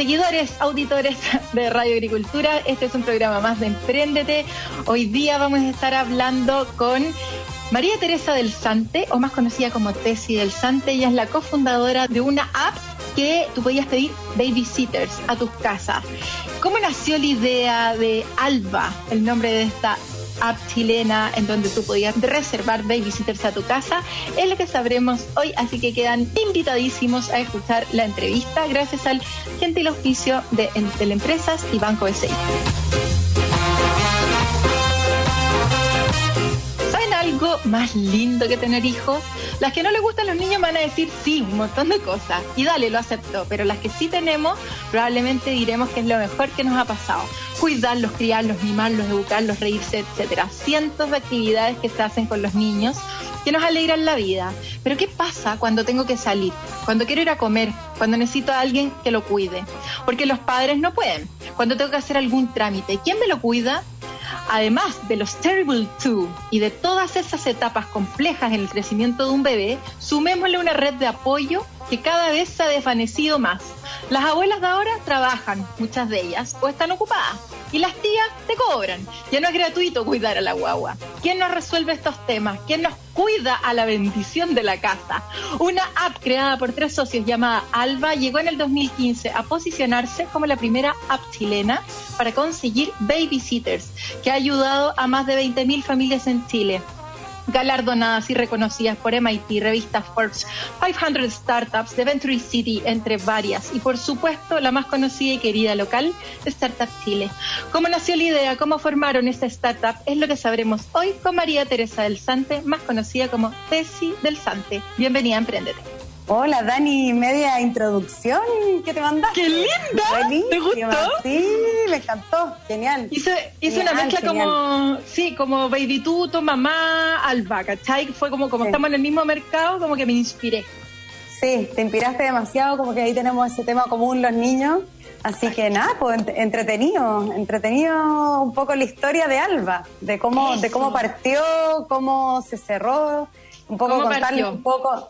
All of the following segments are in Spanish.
Seguidores, auditores de Radio Agricultura. Este es un programa más de Empréndete. Hoy día vamos a estar hablando con María Teresa del Sante, o más conocida como Tesi del Sante, ella es la cofundadora de una app que tú podías pedir babysitters a tus casas. ¿Cómo nació la idea de Alba, el nombre de esta app chilena en donde tú podías reservar babysitters a tu casa? Es lo que sabremos hoy, así que quedan invitadísimos a escuchar la entrevista gracias al gentil auspicio de Teleempresas y Banco BCI. Algo más lindo que tener hijos? Las que no les gustan los niños van a decir sí, un montón de cosas. Y dale, lo acepto. Pero las que sí tenemos, probablemente diremos que es lo mejor que nos ha pasado. Cuidarlos, criarlos, mimarlos, educarlos, reírse, etcétera. Cientos de actividades que se hacen con los niños que nos alegran la vida. Pero ¿qué pasa cuando tengo que salir? Cuando quiero ir a comer, cuando necesito a alguien que lo cuide. Porque los padres no pueden. Cuando tengo que hacer algún trámite, ¿quién me lo cuida? Además de los Terrible Two y de todas esas etapas complejas en el crecimiento de un bebé, sumémosle una red de apoyo que cada vez se ha desvanecido más. Las abuelas de ahora trabajan, muchas de ellas, o están ocupadas. Y las tías te cobran. Ya no es gratuito cuidar a la guagua. ¿Quién nos resuelve estos temas? ¿Quién nos cuida a la bendición de la casa? Una app creada por tres socios llamada Alba llegó en el 2015 a posicionarse como la primera app chilena para conseguir babysitters, que ha ayudado a más de 20.000 familias en Chile galardonadas y reconocidas por MIT, revista Forbes, 500 Startups, The Venture City, entre varias. Y por supuesto, la más conocida y querida local, Startup Chile. ¿Cómo nació la idea? ¿Cómo formaron esta startup? Es lo que sabremos hoy con María Teresa del Sante, más conocida como Tesi del Sante. Bienvenida a Emprendete. Hola Dani, media introducción que te mandaste. ¡Qué linda! ¿Te gustó? Sí, me encantó, genial. Hice, una mezcla como, sí, como Baby Tuto, mamá, Alba, ¿cachai? Fue como, como estamos en el mismo mercado, como que me inspiré. Sí, te inspiraste demasiado, como que ahí tenemos ese tema común los niños. Así que nada, pues entretenido, entretenido un poco la historia de Alba, de cómo, de cómo partió, cómo se cerró, un poco contarle un poco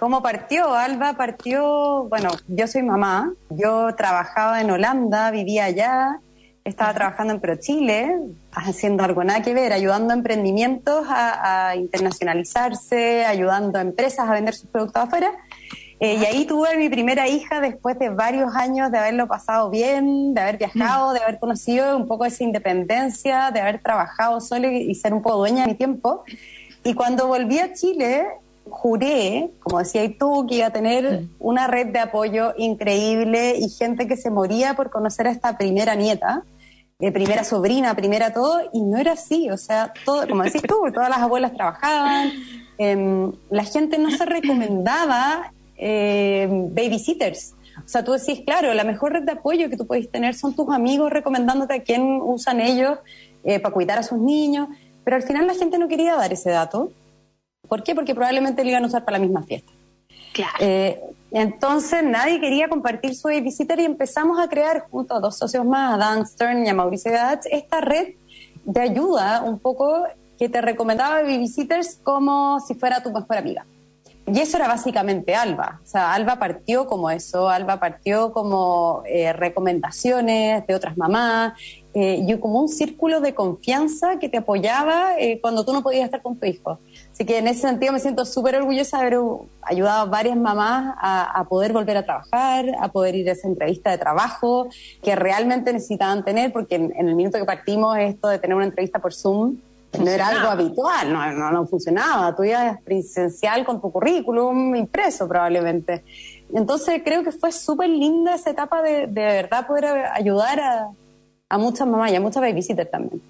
¿Cómo partió? Alba partió, bueno, yo soy mamá, yo trabajaba en Holanda, vivía allá, estaba trabajando en ProChile, haciendo algo nada que ver, ayudando a emprendimientos a, internacionalizarse, ayudando a empresas a vender sus productos afuera. Eh, y ahí tuve mi primera hija después de varios años de haberlo pasado bien, de haber viajado, de haber conocido un poco esa independencia, de haber trabajado solo y ser un poco dueña de mi tiempo. Y cuando volví a Chile, juré, como decía tú, que iba a tener una red de apoyo increíble y gente que se moría por conocer a esta primera nieta, eh, primera sobrina, primera todo, y no era así, o sea, todo, como decís tú, todas las abuelas trabajaban, em, la gente no se recomendaba em, babysitters. O sea, tú decís, claro, la mejor red de apoyo que tú puedes tener son tus amigos recomendándote a quién usan ellos eh, para cuidar a sus niños, pero al final la gente no quería dar ese dato ¿Por qué? Porque probablemente lo iban a usar para la misma fiesta. Claro. Eh, entonces nadie quería compartir su babysitter y empezamos a crear junto a dos socios más, a Dan Stern y a Mauricio Gadatz, esta red de ayuda un poco que te recomendaba babysitters como si fuera tu mejor amiga. Y eso era básicamente Alba. O sea, Alba partió como eso, Alba partió como eh, recomendaciones de otras mamás eh, y como un círculo de confianza que te apoyaba cuando tú no podías estar con tu hijo. Así que en ese sentido me siento súper orgullosa de haber ayudado a varias mamás a, poder volver a trabajar, a poder ir a esa entrevista de trabajo que realmente necesitaban tener, porque en, el minuto que partimos esto de tener una entrevista por Zoom no era algo habitual, no, no, funcionaba. Tú ibas presencial con tu currículum impreso probablemente. Entonces creo que fue súper linda esa etapa de, de verdad poder ayudar a, a muchas mamás y a muchas babysitters también.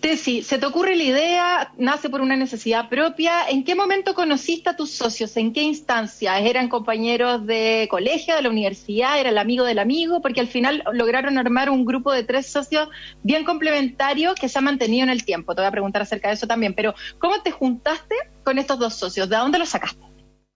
Tessy, se te ocurre la idea, nace por una necesidad propia. ¿En qué momento conociste a tus socios? ¿En qué instancia? ¿Eran compañeros de colegio, de la universidad? ¿Era el amigo del amigo? Porque al final lograron armar un grupo de tres socios bien complementarios que se han mantenido en el tiempo. Te voy a preguntar acerca de eso también. Pero, ¿cómo te juntaste con estos dos socios? ¿De dónde los sacaste?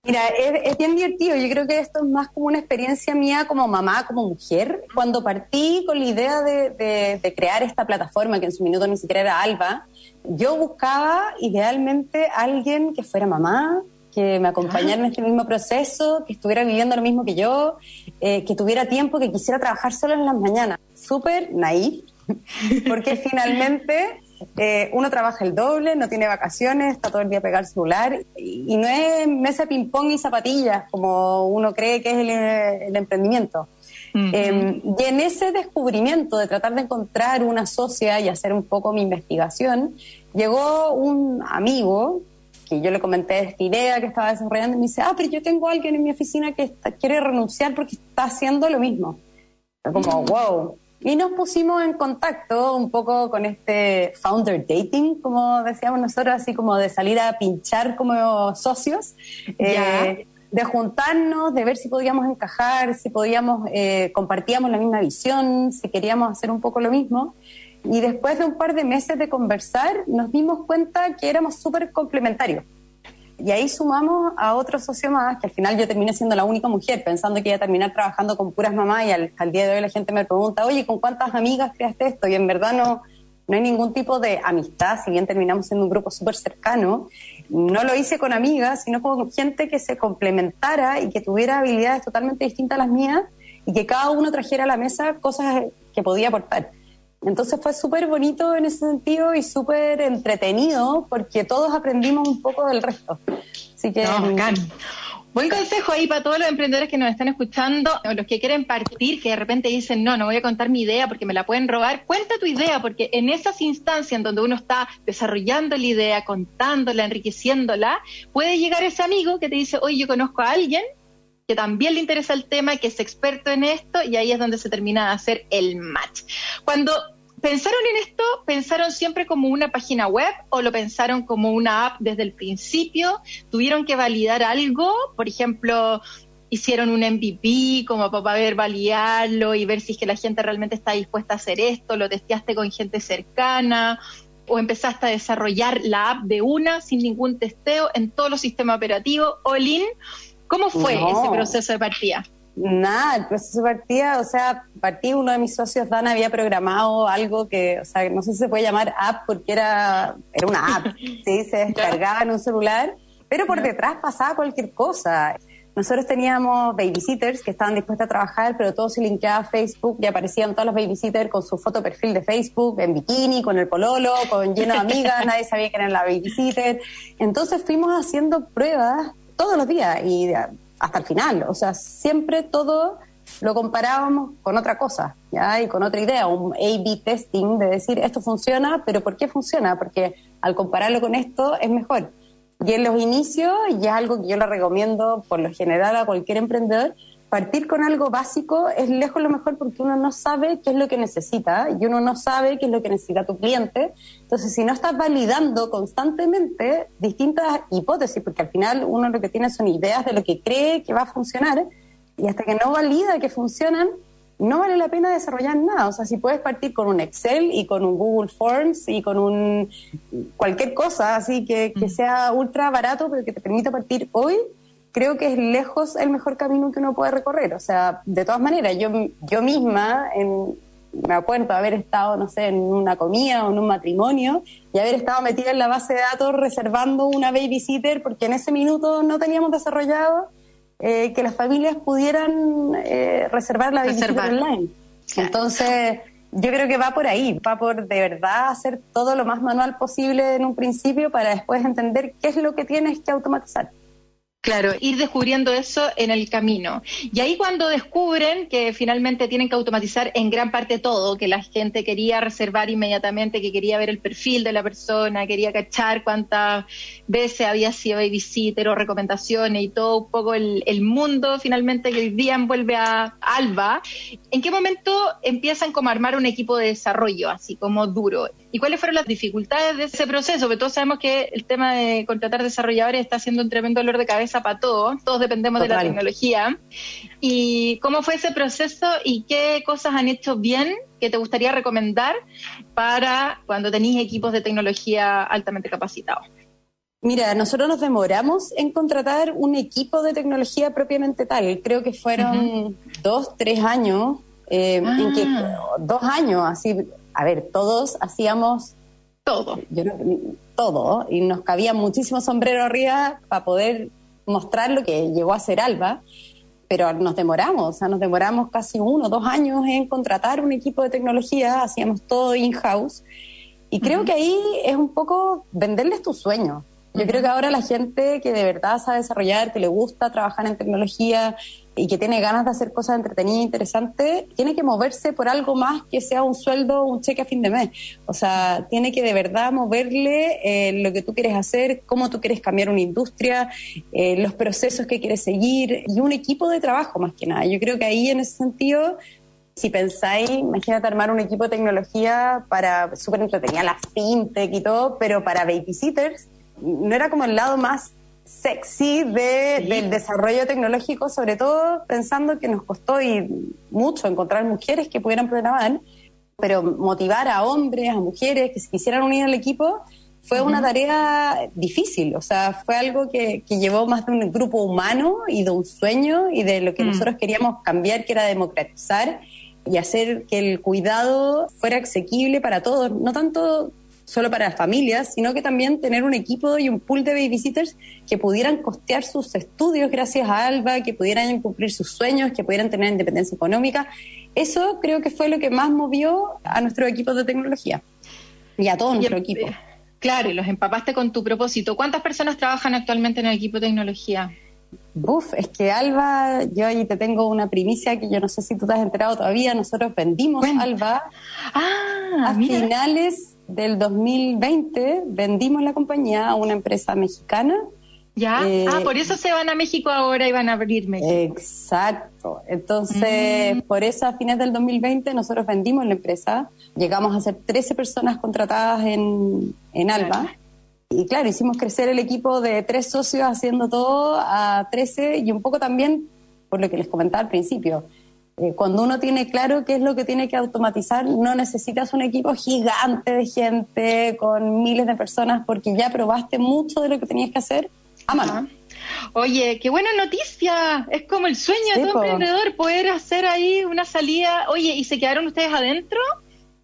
Mira, es, bien divertido. Yo creo que esto es más como una experiencia mía como mamá, como mujer. Cuando partí con la idea de, crear esta plataforma, que en su minuto ni siquiera era Alba, yo buscaba idealmente alguien que fuera mamá, que me acompañara en este mismo proceso, que estuviera viviendo lo mismo que yo, eh, que tuviera tiempo, que quisiera trabajar solo en las mañanas. Súper naif, porque finalmente eh, uno trabaja el doble, no tiene vacaciones, está todo el día pegado al celular y, no es mesa ping-pong y zapatillas como uno cree que es el, emprendimiento. Em, y en ese descubrimiento de tratar de encontrar una socia y hacer un poco mi investigación, llegó un amigo que yo le comenté esta idea que estaba desarrollando y me dice, ah, pero yo tengo a alguien en mi oficina que quiere renunciar porque está haciendo lo mismo. Como, wow, y nos pusimos en contacto un poco con este founder dating, como decíamos nosotros, así como de salir a pinchar como socios, eh, de juntarnos, de ver si podíamos encajar, si podíamos, eh, compartíamos la misma visión, si queríamos hacer un poco lo mismo. Y después de un par de meses de conversar, nos dimos cuenta que éramos súper complementarios. Y ahí sumamos a otro socio más, que al final yo terminé siendo la única mujer, pensando que iba a terminar trabajando con puras mamás y al, día de hoy la gente me pregunta, oye, ¿con cuántas amigas creaste esto? Y en verdad no, no hay ningún tipo de amistad, si bien terminamos siendo un grupo súper cercano, no lo hice con amigas, sino con gente que se complementara y que tuviera habilidades totalmente distintas a las mías y que cada uno trajera a la mesa cosas que podía aportar. Entonces fue súper bonito en ese sentido y súper entretenido porque todos aprendimos un poco del resto. Así que... Buen consejo ahí para todos los emprendedores que nos están escuchando, o los que quieren partir, que de repente dicen, no, no voy a contar mi idea porque me la pueden robar. Cuenta tu idea, porque en esas instancias en donde uno está desarrollando la idea, contándola, enriqueciéndola, puede llegar ese amigo que te dice, oye, yo conozco a alguien que también le interesa el tema, que es experto en esto, y ahí es donde se termina de hacer el match. Cuando pensaron en esto, pensaron siempre como una página web o lo pensaron como una app desde el principio, tuvieron que validar algo, por ejemplo, hicieron un MVP como para ver validarlo y ver si es que la gente realmente está dispuesta a hacer esto, lo testeaste con gente cercana o empezaste a desarrollar la app de una sin ningún testeo en todos los sistemas operativos, all in ¿Cómo fue ese proceso de partida? Nada, el proceso de partida, o sea, partí uno de mis socios, Dan, había programado algo que, o sea, no sé si se puede llamar app porque era, era una app, ¿sí? se descargaba en un celular, pero por detrás pasaba cualquier cosa. Nosotros teníamos babysitters que estaban dispuestos a trabajar, pero todo se linkeaba a Facebook y aparecían todos los babysitters con su foto perfil de Facebook, en bikini, con el pololo, con lleno de amigas, nadie sabía que eran la babysitter. Entonces fuimos haciendo pruebas todos los días y hasta el final. O sea, siempre todo lo comparábamos con otra cosa, ¿ya? Y con otra idea, un A-B testing de decir esto funciona, pero ¿por qué funciona? Porque al compararlo con esto es mejor. Y en los inicios, ya es algo que yo le recomiendo por lo general a cualquier emprendedor, partir con algo básico es lejos lo mejor porque uno no sabe qué es lo que necesita y uno no sabe qué es lo que necesita tu cliente. Entonces, si no estás validando constantemente distintas hipótesis, porque al final uno lo que tiene son ideas de lo que cree que va a funcionar y hasta que no valida que funcionan, no vale la pena desarrollar nada. O sea, si puedes partir con un Excel y con un Google Forms y con un cualquier cosa así que, que mm. sea ultra barato, pero que te permita partir hoy, creo que es lejos el mejor camino que uno puede recorrer. O sea, de todas maneras, yo, yo misma, me acuerdo haber estado, no sé, en una comida o en un matrimonio y haber estado metida en la base de datos reservando una babysitter porque en ese minuto no teníamos desarrollado eh, que las familias pudieran eh, reservar la babysitter online. Entonces, yo creo que va por ahí, va por de verdad hacer todo lo más manual posible en un principio para después entender qué es lo que tienes que automatizar. Claro, ir descubriendo eso en el camino. Y ahí cuando descubren que finalmente tienen que automatizar en gran parte todo, que la gente quería reservar inmediatamente, que quería ver el perfil de la persona, quería cachar cuántas veces había sido babysitter o recomendaciones y todo un poco el, mundo finalmente que hoy día envuelve a Alba, ¿en qué momento empiezan como a armar un equipo de desarrollo así como duro? ¿Y cuáles fueron las dificultades de ese proceso? Porque todos sabemos que el tema de contratar desarrolladores está siendo un tremendo dolor de cabeza para todos, todos dependemos de la tecnología. ¿Y cómo fue ese proceso y qué cosas han hecho bien que te gustaría recomendar para cuando tenéis equipos de tecnología altamente capacitados? Mira, nosotros nos demoramos en contratar un equipo de tecnología propiamente tal. Creo que fueron dos, tres años, eh, en que, ah. dos años, así, a ver, todos hacíamos todo. todo, y nos cabía muchísimo sombrero arriba para poder mostrar lo que llegó a ser Alba, pero nos demoramos, o sea, nos demoramos casi uno, dos años en contratar un equipo de tecnología, hacíamos todo in-house, y creo que ahí es un poco venderles tu sueño. Yo creo que ahora la gente que de verdad sabe desarrollar, que le gusta trabajar en tecnología y que tiene ganas de hacer cosas entretenidas e interesantes, tiene que moverse por algo más que sea un sueldo un cheque a fin de mes. O sea, tiene que de verdad moverle eh, lo que tú quieres hacer, cómo tú quieres cambiar una industria, eh, los procesos que quieres seguir y un equipo de trabajo más que nada. Yo creo que ahí en ese sentido si pensáis, imagínate armar un equipo de tecnología para súper entretenida, la fintech y todo, pero para babysitters, no era como el lado más sexy del desarrollo tecnológico, sobre todo pensando que nos costó y mucho encontrar mujeres que pudieran programar, pero motivar a hombres, a mujeres que se quisieran unir al equipo fue una tarea difícil, o sea, fue algo que, llevó más de un grupo humano y de un sueño y de lo que mm. nosotros queríamos cambiar, que era democratizar y hacer que el cuidado fuera asequible para todos, no tanto solo para las familias, sino que también tener un equipo y un pool de babysitters que pudieran costear sus estudios gracias a Alba, que pudieran cumplir sus sueños, que pudieran tener independencia económica. Eso creo que fue lo que más movió a nuestro equipo de tecnología y a todo nuestro equipo. Claro, y los empapaste con tu propósito. ¿Cuántas personas trabajan actualmente en el equipo de tecnología? Buf, es que Alba, yo ahí te tengo una primicia que yo no sé si tú te has enterado todavía, nosotros vendimos Alba ah, a finales del 2020 vendimos la compañía a una empresa mexicana. Ya, ah, eh, por eso se van a México ahora y van a abrir México. Exacto. Entonces, mm. por eso a fines del 2020 nosotros vendimos la empresa. Llegamos a ser 13 personas contratadas en, en Alba. Y claro, hicimos crecer el equipo de tres socios haciendo todo a 13 y un poco también por lo que les comentaba al principio cuando uno tiene claro qué es lo que tiene que automatizar, no necesitas un equipo gigante de gente con miles de personas porque ya probaste mucho de lo que tenías que hacer a mano. Oye, qué buena noticia. Es como el sueño de todo emprendedor poder hacer ahí una salida. Oye, ¿y se quedaron ustedes adentro?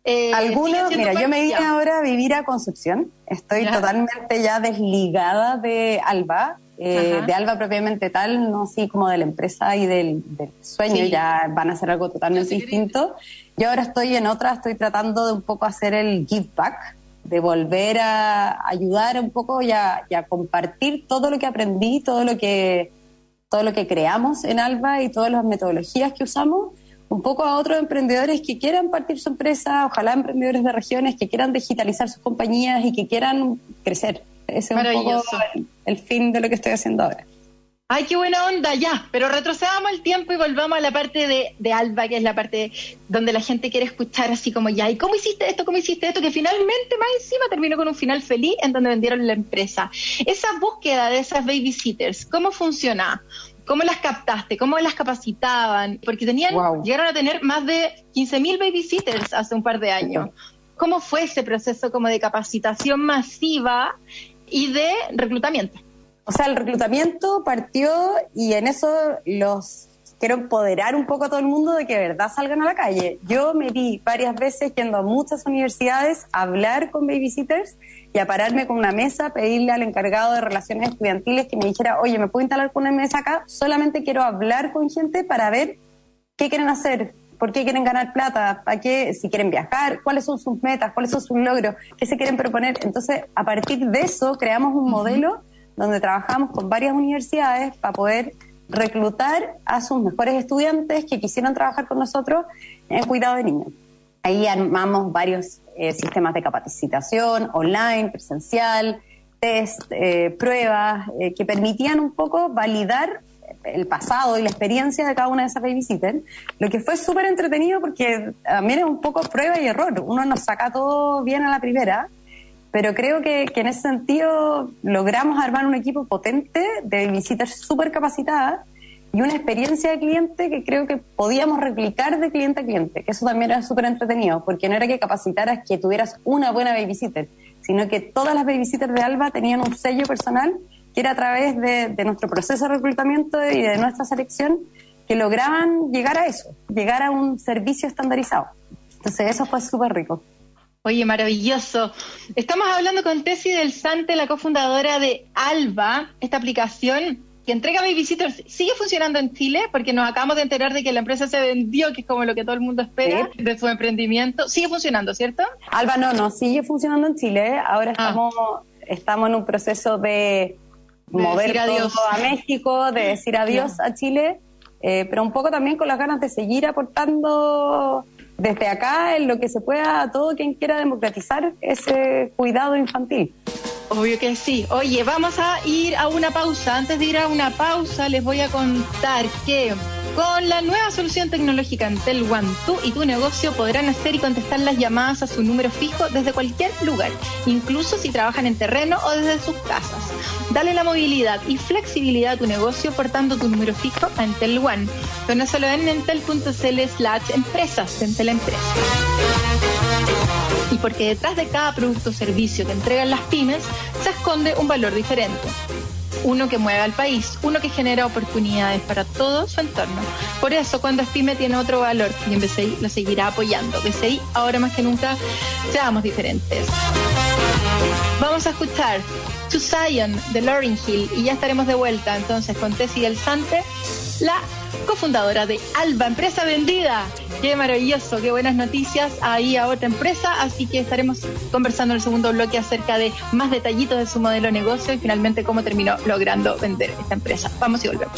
Eh, Algunos, mira, yo me vine ahora a vivir a Concepción. Estoy totalmente ya desligada de Alba. Eh, de Alba propiamente tal, no así como de la empresa y del, sueño, ya van a ser algo totalmente distinto. Yo ahora estoy en otra, estoy tratando de un poco hacer el give back, de volver a ayudar un poco y a, compartir todo lo que aprendí, todo lo que, todo lo que creamos en Alba y todas las metodologías que usamos, un poco a otros emprendedores que quieran partir su empresa, ojalá emprendedores de regiones que quieran digitalizar sus compañías y que quieran crecer. Ese es un poco el, fin de lo que estoy haciendo ahora. Ay, qué buena onda, ya. Pero retrocedamos el tiempo y volvamos a la parte de, de, Alba, que es la parte donde la gente quiere escuchar así como ya, ¿y cómo hiciste esto? ¿Cómo hiciste esto? Que finalmente, más encima, terminó con un final feliz en donde vendieron la empresa. Esa búsqueda de esas babysitters, ¿cómo funciona? ¿Cómo las captaste? ¿Cómo las capacitaban? Porque tenían, llegaron a tener más de 15.000 babysitters hace un par de años. ¿Cómo fue ese proceso como de capacitación masiva y de reclutamiento. O sea, el reclutamiento partió y en eso los quiero empoderar un poco a todo el mundo de que verdad salgan a la calle. Yo me vi varias veces yendo a muchas universidades a hablar con babysitters y a pararme con una mesa, pedirle al encargado de relaciones estudiantiles que me dijera, oye, ¿me puedo instalar con una mesa acá? Solamente quiero hablar con gente para ver qué quieren hacer, por qué quieren ganar plata, para qué, si quieren viajar, cuáles son sus metas, cuáles son sus logros, qué se quieren proponer. Entonces, a partir de eso, creamos un modelo donde trabajamos con varias universidades para poder reclutar a sus mejores estudiantes que quisieran trabajar con nosotros en cuidado de niños. Ahí armamos varios eh, sistemas de capacitación online, presencial, test, eh, pruebas, eh, que permitían un poco validar el pasado y la experiencia de cada una de esas babysitters, lo que fue súper entretenido porque también es un poco prueba y error. Uno nos saca todo bien a la primera, pero creo que, en ese sentido logramos armar un equipo potente de babysitters súper capacitadas y una experiencia de cliente que creo que podíamos replicar de cliente a cliente, que eso también era súper entretenido, porque no era que capacitaras que tuvieras una buena babysitter, sino que todas las babysitters de Alba tenían un sello personal que era a través de, nuestro proceso de reclutamiento y de nuestra selección que lograban llegar a eso, llegar a un servicio estandarizado. Entonces eso fue súper rico. Oye, maravilloso. Estamos hablando con Tessy del Sante, la cofundadora de Alba, esta aplicación que entrega Babysitters. ¿Sigue funcionando en Chile? Porque nos acabamos de enterar de que la empresa se vendió, que es como lo que todo el mundo espera de su emprendimiento. Sigue funcionando, ¿cierto? Alba, no, no, sigue funcionando en Chile. Ahora ah. estamos, estamos en un proceso de mover todo a México, de decir adiós a Chile, eh, pero un poco también con las ganas de seguir aportando desde acá en lo que se pueda a todo quien quiera democratizar ese cuidado infantil. Obvio que sí. Oye, vamos a ir a una pausa. Antes de ir a una pausa, les voy a contar que con la nueva solución tecnológica Entel One, tú y tu negocio podrán hacer y contestar las llamadas a su número fijo desde cualquier lugar, incluso si trabajan en terreno o desde sus casas. Dale la movilidad y flexibilidad a tu negocio portando tu número fijo a Entel One. solo en entel.cl slash empresas Entel Empresa. Y porque detrás de cada producto o servicio que entregan las pymes se esconde un valor diferente uno que mueve al país, uno que genera oportunidades para todo su entorno. Por eso, cuando Pyme tiene otro valor y en BCI lo seguirá apoyando. BCI, ahora más que nunca, seamos diferentes. Vamos a escuchar To Zion de Lauryn Hill y ya estaremos de vuelta entonces con Tessie del Sante, la cofundadora de Alba, empresa vendida. Qué maravilloso, qué buenas noticias ahí a otra empresa. Así que estaremos conversando en el segundo bloque acerca de más detallitos de su modelo de negocio y finalmente cómo terminó logrando vender esta empresa. Vamos y volvemos.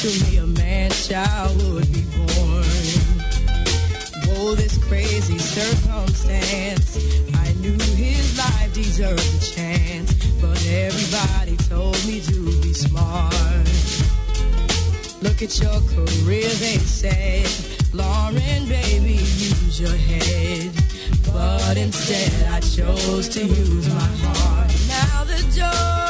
To me, a man child would be born. Oh, this crazy circumstance. I knew his life deserved a chance, but everybody told me to be smart. Look at your career, they said. Lauren, baby, use your head. But instead, I chose to use my heart. Now the joy.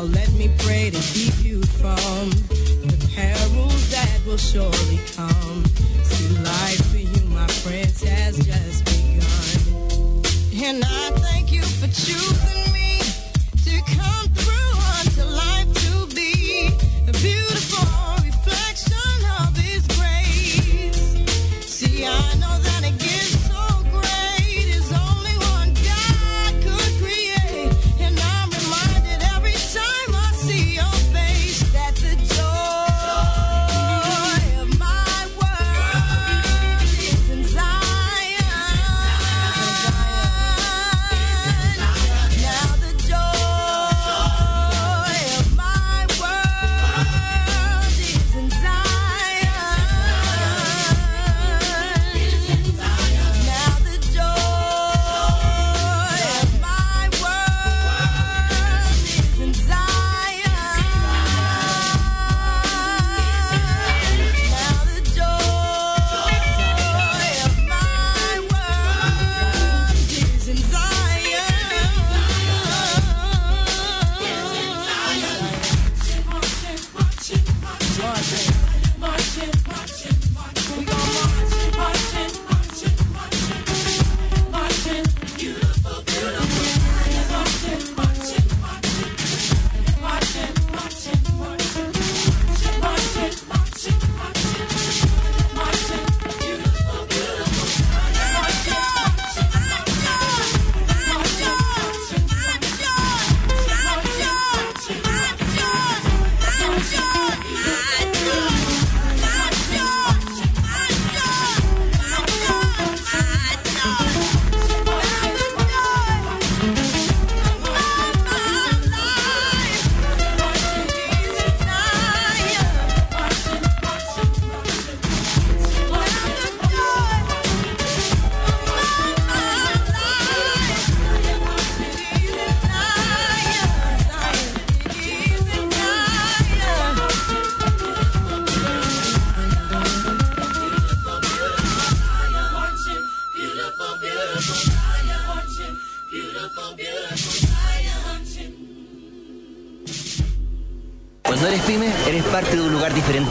Now let me pray to keep you from the perils that will surely come. See, life for you, my friends, has just begun. And I thank you for choosing. Parte de un lugar diferente.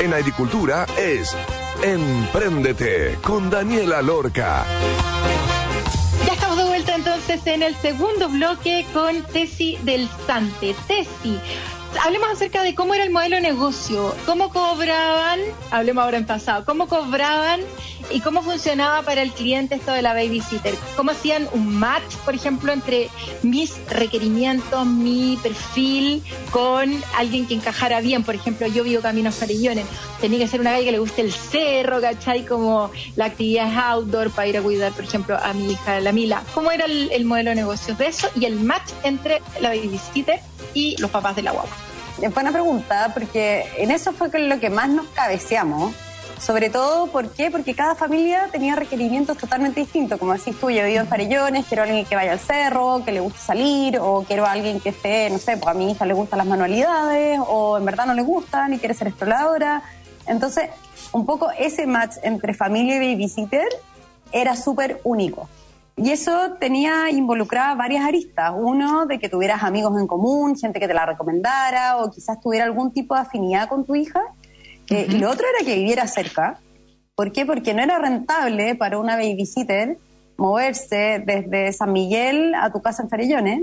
En agricultura es Empréndete con Daniela Lorca. Ya estamos de vuelta entonces en el segundo bloque con Tesi del Sante. Tesi, hablemos acerca de cómo era el modelo de negocio, cómo cobraban, hablemos ahora en pasado, cómo cobraban y cómo funcionaba para el cliente esto de la babysitter. Cómo hacían un match, por ejemplo, entre mis requerimientos, mi perfil con alguien que encajara bien. Por ejemplo, yo vivo Caminos Farillones. Tenía que ser una galla que le guste el cerro, ¿cachai? Como la actividad outdoor para ir a cuidar, por ejemplo, a mi hija, la Mila. ¿Cómo era el, el modelo de negocios de eso y el match entre la babysitter y los papás de la guagua? Buena pregunta, porque en eso fue lo que más nos cabeceamos. Sobre todo, ¿por qué? Porque cada familia tenía requerimientos totalmente distintos. Como decís tú, yo vivo en Farellones, quiero a alguien que vaya al cerro, que le guste salir, o quiero a alguien que esté, no sé, pues a mi hija le gustan las manualidades, o en verdad no le gustan y quiere ser exploradora. Entonces, un poco ese match entre familia y babysitter era súper único. Y eso tenía involucrada varias aristas. Uno, de que tuvieras amigos en común, gente que te la recomendara, o quizás tuviera algún tipo de afinidad con tu hija. Eh, y lo otro era que viviera cerca. ¿Por qué? Porque no era rentable para una babysitter moverse desde San Miguel a tu casa en Farellones.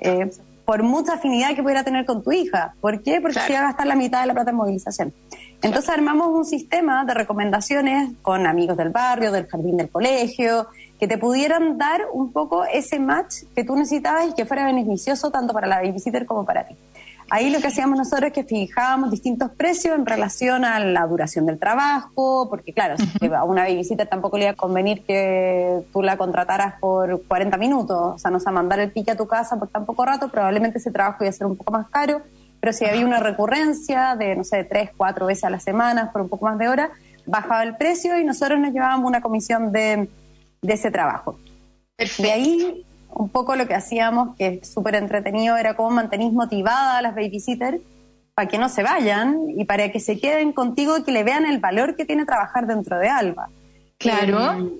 Eh, por mucha afinidad que pudiera tener con tu hija. ¿Por qué? Porque se iba a gastar la mitad de la plata en movilización. Entonces armamos un sistema de recomendaciones con amigos del barrio, del jardín del colegio, que te pudieran dar un poco ese match que tú necesitabas y que fuera beneficioso tanto para la babysitter como para ti. Ahí lo que hacíamos nosotros es que fijábamos distintos precios en relación a la duración del trabajo, porque claro, a una babysitter tampoco le iba a convenir que tú la contrataras por 40 minutos, o sea, no sé, mandar el pique a tu casa por tan poco rato, probablemente ese trabajo iba a ser un poco más caro, pero si había una recurrencia de, no sé, tres, cuatro veces a la semana por un poco más de hora, bajaba el precio y nosotros nos llevábamos una comisión de, de ese trabajo. De ahí un poco lo que hacíamos, que es súper entretenido, era cómo mantenís motivada a las babysitters para que no se vayan y para que se queden contigo y que le vean el valor que tiene trabajar dentro de Alba. Claro. Eh,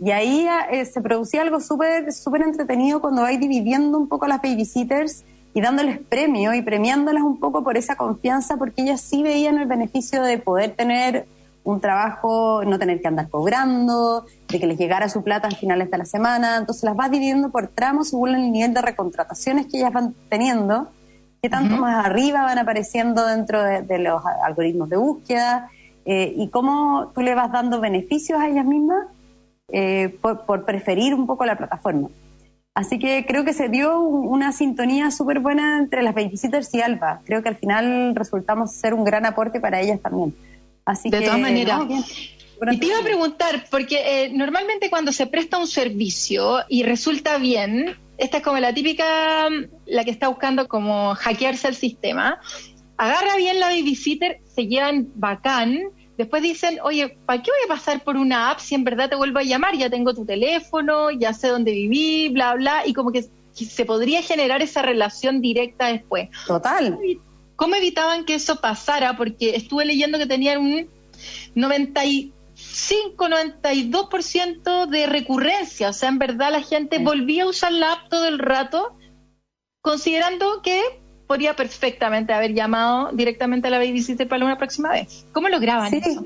y ahí eh, se producía algo súper súper entretenido cuando vais dividiendo un poco las babysitters y dándoles premio y premiándolas un poco por esa confianza, porque ellas sí veían el beneficio de poder tener un trabajo, no tener que andar cobrando, de que les llegara su plata al finales de la semana. Entonces las vas dividiendo por tramos según el nivel de recontrataciones que ellas van teniendo, que tanto más arriba van apareciendo dentro de, los algoritmos de búsqueda eh, y cómo tú le vas dando beneficios a ellas mismas eh, por, por, preferir un poco la plataforma. Así que creo que se dio una sintonía súper buena entre las babysitters y Alba. Creo que al final resultamos ser un gran aporte para ellas también. Así de todas maneras. No, y te iba a preguntar, porque eh, normalmente cuando se presta un servicio y resulta bien, esta es como la típica, la que está buscando como hackearse el sistema, agarra bien la babysitter, se llevan bacán, después dicen, oye, ¿para qué voy a pasar por una app si en verdad te vuelvo a llamar? Ya tengo tu teléfono, ya sé dónde viví, bla, bla, y como que se podría generar esa relación directa después. Total. ¿Cómo evitaban que eso pasara? Porque estuve leyendo que tenían un 95-92% de recurrencia. O sea, en verdad la gente volvía a usar la app todo el rato, considerando que podría perfectamente haber llamado directamente a la babysitter para una próxima vez. ¿Cómo lograban sí. eso?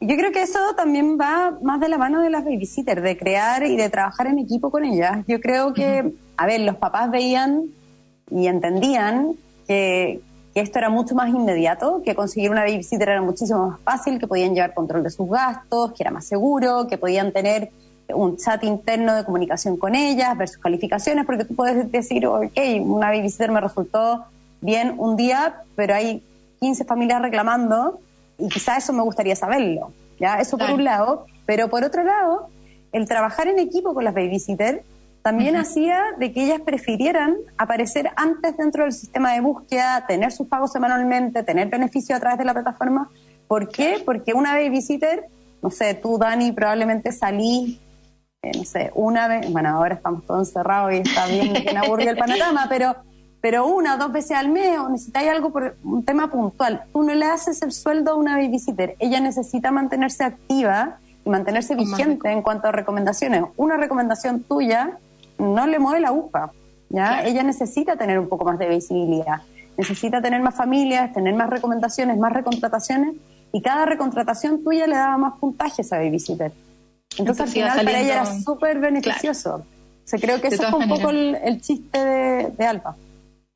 Yo creo que eso también va más de la mano de las babysitters, de crear y de trabajar en equipo con ellas. Yo creo que, a ver, los papás veían y entendían que, que esto era mucho más inmediato, que conseguir una babysitter era muchísimo más fácil, que podían llevar control de sus gastos, que era más seguro, que podían tener un chat interno de comunicación con ellas, ver sus calificaciones, porque tú puedes decir, ok, una babysitter me resultó bien un día, pero hay 15 familias reclamando y quizá eso me gustaría saberlo. ¿ya? Eso por un lado, pero por otro lado, el trabajar en equipo con las babysitters también hacía de que ellas prefirieran aparecer antes dentro del sistema de búsqueda, tener sus pagos semanalmente, tener beneficio a través de la plataforma. ¿Por qué? Porque una babysitter, no sé, tú, Dani, probablemente salís, eh, no sé, una vez, bueno, ahora estamos todos encerrados y está bien que aburrió el panorama, pero, pero una o dos veces al mes o necesitáis algo por un tema puntual. Tú no le haces el sueldo a una babysitter, ella necesita mantenerse activa y mantenerse vigente en cuanto a recomendaciones. Una recomendación tuya no le mueve la UPA. ¿ya? Ella necesita tener un poco más de visibilidad, necesita tener más familias, tener más recomendaciones, más recontrataciones, y cada recontratación tuya le daba más puntaje a babysitter. Entonces, al final, para ella era súper beneficioso. se creo que ese fue un poco el, chiste de, de Alba.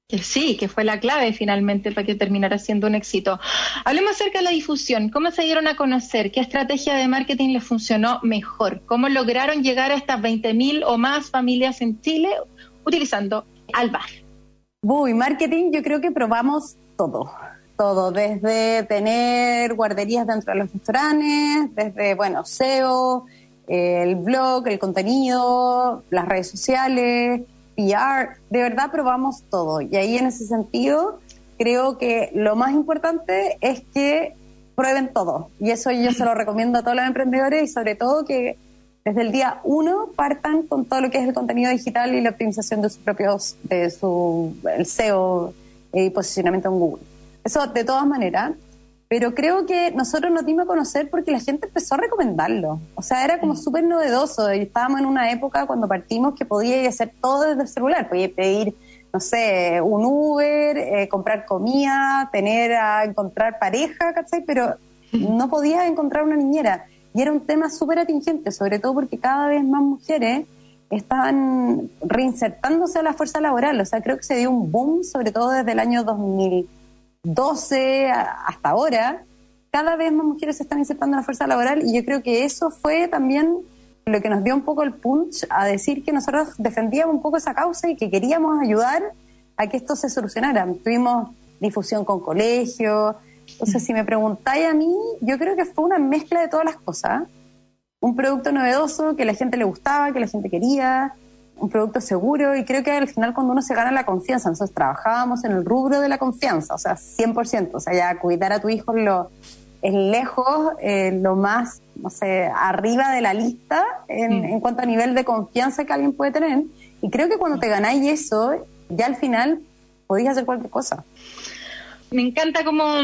Que sí, que fue la clave finalmente para que terminara siendo un éxito. Hablemos acerca de la difusión. ¿Cómo se dieron a conocer? ¿Qué estrategia de marketing les funcionó mejor? ¿Cómo lograron llegar a estas 20.000 o más familias en Chile utilizando Alba? Uy, marketing yo creo que probamos todo. Todo, desde tener guarderías dentro de los restaurantes, desde, bueno, SEO, el blog, el contenido, las redes sociales, PR, de verdad probamos todo. Y ahí en ese sentido, creo que lo más importante es que prueben todo. Y eso yo se lo recomiendo a todos los emprendedores y sobre todo que desde el día uno partan con todo lo que es el contenido digital y la optimización de sus propios, de su el SEO y posicionamiento en Google. Eso de todas maneras, pero creo que nosotros nos dimos a conocer porque la gente empezó a recomendarlo. O sea, era como mm. súper novedoso. Y estábamos en una época cuando partimos que podía hacer todo desde el celular. Podía pedir, no sé, un Uber, eh, comprar comida, tener a encontrar pareja, ¿cachai? Pero no podías encontrar una niñera. Y era un tema súper atingente, sobre todo porque cada vez más mujeres estaban reinsertándose a la fuerza laboral. O sea, creo que se dio un boom, sobre todo desde el año 2000 12 hasta ahora, cada vez más mujeres se están insertando en la fuerza laboral y yo creo que eso fue también lo que nos dio un poco el punch a decir que nosotros defendíamos un poco esa causa y que queríamos ayudar a que esto se solucionara. Tuvimos difusión con colegios. Entonces, si me preguntáis a mí, yo creo que fue una mezcla de todas las cosas. Un producto novedoso que la gente le gustaba, que la gente quería, un producto seguro y creo que al final cuando uno se gana la confianza, nosotros trabajábamos en el rubro de la confianza, o sea, 100%, o sea, ya cuidar a tu hijo lo, es lejos, eh, lo más, no sé, arriba de la lista en, mm. en cuanto a nivel de confianza que alguien puede tener. Y creo que cuando te ganáis eso, ya al final podéis hacer cualquier cosa me encanta como,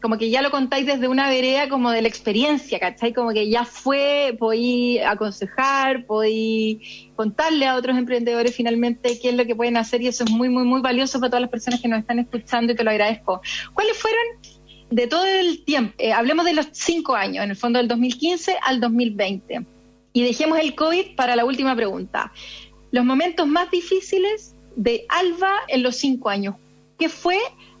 como que ya lo contáis desde una vereda como de la experiencia, ¿cachai? Como que ya fue, podí aconsejar, podí contarle a otros emprendedores finalmente qué es lo que pueden hacer y eso es muy, muy, muy valioso para todas las personas que nos están escuchando y te lo agradezco. ¿Cuáles fueron de todo el tiempo? Eh, hablemos de los cinco años, en el fondo del 2015 al 2020. Y dejemos el COVID para la última pregunta. Los momentos más difíciles de Alba en los cinco años. ¿Qué fue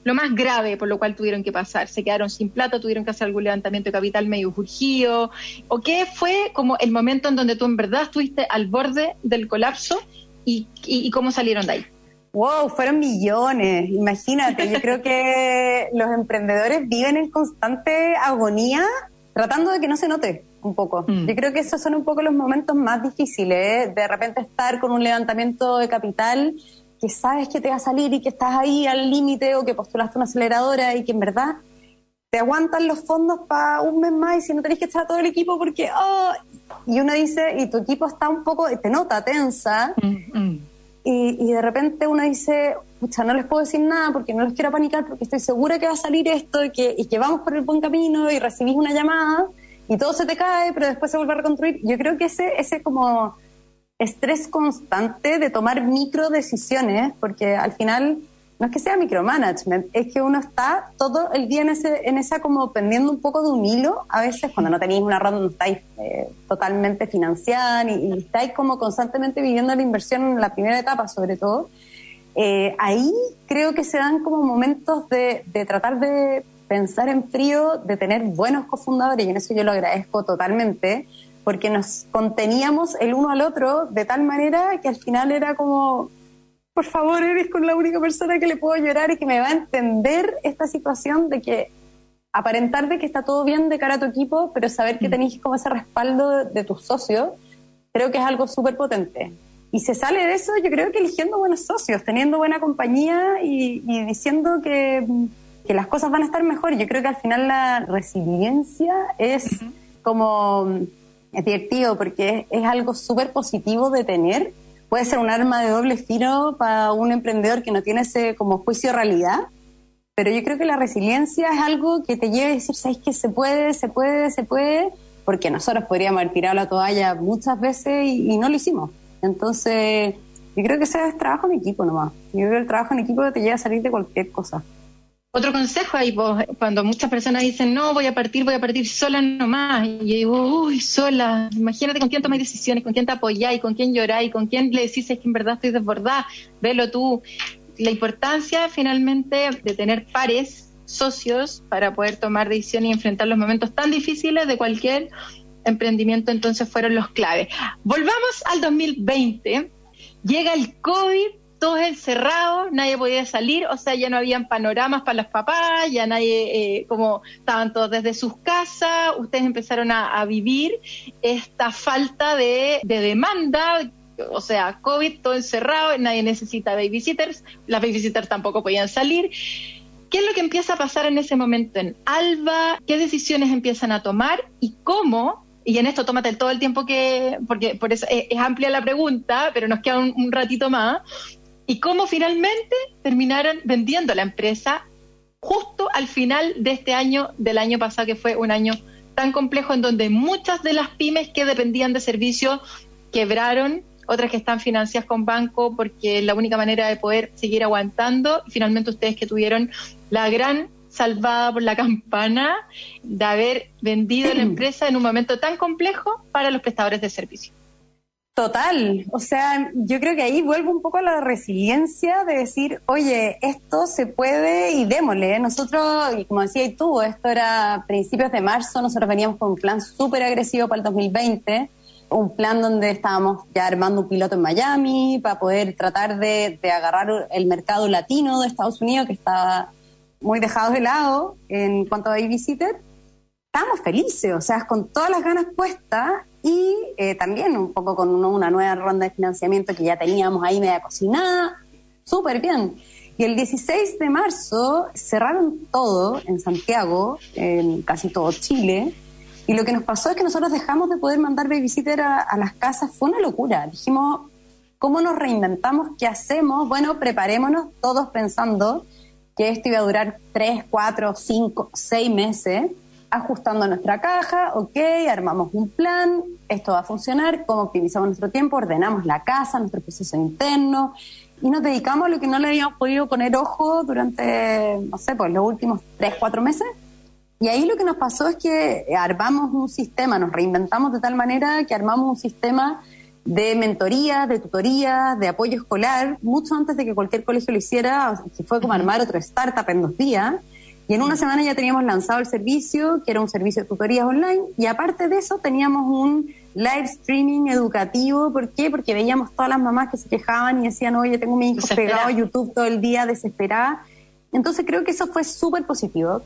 lo más grave por lo cual tuvieron que pasar. Se quedaron sin plata, tuvieron que hacer algún levantamiento de capital medio urgido. ¿O qué fue como el momento en donde tú en verdad estuviste al borde del colapso y, cómo salieron de ahí? Wow, fueron millones, imagínate. Yo creo que los emprendedores viven en constante agonía tratando de que no se note un poco. Mm. Yo creo que esos son un poco los momentos más difíciles, ¿eh? de repente estar con un levantamiento de capital que sabes que te va a salir y que estás ahí al límite o que postulaste una aceleradora y que en verdad te aguantan los fondos para un mes más y si no tenés que echar a todo el equipo porque, oh, y uno dice, y tu equipo está un poco, te nota tensa, mm, mm. Y, de repente uno dice, pucha, no les puedo decir nada porque no les quiero panicar porque estoy segura que va a salir esto y que, y que vamos por el buen camino y recibís una llamada y todo se te cae, pero después se vuelve a reconstruir. Yo creo que ese, ese como estrés constante de tomar micro decisiones, porque al final no es que sea micromanagement, es que uno está todo el día en, ese, en esa como pendiendo un poco de un hilo, a veces cuando no tenéis una ronda, no estáis eh, totalmente financiada y, estáis como constantemente viviendo la inversión en la primera etapa sobre todo. eh, ahí creo que se dan como momentos de, de tratar de pensar en frío, de tener buenos cofundadores, y en eso yo lo agradezco totalmente, porque nos conteníamos el uno al otro de tal manera que al final era como, por favor, eres con la única persona que le puedo llorar y que me va a entender esta situación de que aparentar de que está todo bien de cara a tu equipo, pero saber que mm. tenéis como ese respaldo de, tus socios, creo que es algo súper potente. Y se sale de eso, yo creo que eligiendo buenos socios, teniendo buena compañía y, diciendo que, que, las cosas van a estar mejor. Yo creo que al final la resiliencia es como es divertido porque es, algo súper positivo de tener. Puede ser un arma de doble filo para un emprendedor que no tiene ese como juicio realidad, pero yo creo que la resiliencia es algo que te lleva a decir, ¿sabes que se puede, se puede, se puede? Porque nosotros podríamos haber tirado la toalla muchas veces y, no lo hicimos. Entonces, yo creo que ese es trabajo en equipo nomás. Yo creo que el trabajo en equipo te lleva a salir de cualquier cosa. Otro consejo ahí, pues, cuando muchas personas dicen, no, voy a partir, voy a partir sola nomás. Y yo digo, uy, sola. Imagínate con quién tomáis decisiones, con quién te apoyáis, con quién lloráis, con quién le decís que en verdad estoy desbordada, velo tú. La importancia finalmente de tener pares, socios, para poder tomar decisiones y enfrentar los momentos tan difíciles de cualquier emprendimiento, entonces fueron los claves. Volvamos al 2020. Llega el COVID, todos encerrados, nadie podía salir, o sea, ya no habían panoramas para los papás, ya nadie, eh, como estaban todos desde sus casas, ustedes empezaron a, vivir esta falta de, demanda, o sea, COVID, todo encerrado, nadie necesita babysitters, las babysitters tampoco podían salir. ¿Qué es lo que empieza a pasar en ese momento en Alba? ¿Qué decisiones empiezan a tomar? ¿Y cómo y en esto tómate todo el tiempo que, porque por eso es, amplia la pregunta, pero nos queda un, ratito más, y cómo finalmente terminaron vendiendo la empresa justo al final de este año, del año pasado, que fue un año tan complejo en donde muchas de las pymes que dependían de servicios quebraron, otras que están financiadas con banco porque es la única manera de poder seguir aguantando. Y finalmente ustedes que tuvieron la gran salvada por la campana de haber vendido la empresa en un momento tan complejo para los prestadores de servicios. Total, o sea, yo creo que ahí vuelvo un poco a la resiliencia de decir, oye, esto se puede y démosle. Nosotros, y como decía y tú, esto era principios de marzo, nosotros veníamos con un plan súper agresivo para el 2020, un plan donde estábamos ya armando un piloto en Miami para poder tratar de, de agarrar el mercado latino de Estados Unidos que estaba muy dejado de lado en cuanto a babysitter. Estábamos felices, o sea, con todas las ganas puestas y eh, también un poco con una nueva ronda de financiamiento que ya teníamos ahí media cocinada, súper bien. Y el 16 de marzo cerraron todo en Santiago, en casi todo Chile, y lo que nos pasó es que nosotros dejamos de poder mandar babysitter a, a las casas, fue una locura. Dijimos, ¿cómo nos reinventamos? ¿Qué hacemos? Bueno, preparémonos todos pensando que esto iba a durar 3, 4, 5, 6 meses ajustando nuestra caja, ok, armamos un plan, esto va a funcionar, cómo optimizamos nuestro tiempo, ordenamos la casa, nuestro proceso interno y nos dedicamos a lo que no le habíamos podido poner ojo durante, no sé, pues los últimos tres, cuatro meses. Y ahí lo que nos pasó es que armamos un sistema, nos reinventamos de tal manera que armamos un sistema de mentoría, de tutoría, de apoyo escolar, mucho antes de que cualquier colegio lo hiciera, que fue como armar otro startup en dos días. Y en una semana ya teníamos lanzado el servicio, que era un servicio de tutorías online, y aparte de eso teníamos un live streaming educativo. ¿Por qué? Porque veíamos todas las mamás que se quejaban y decían, oye, tengo mi hijo pegado a YouTube todo el día, desesperada. Entonces creo que eso fue súper positivo,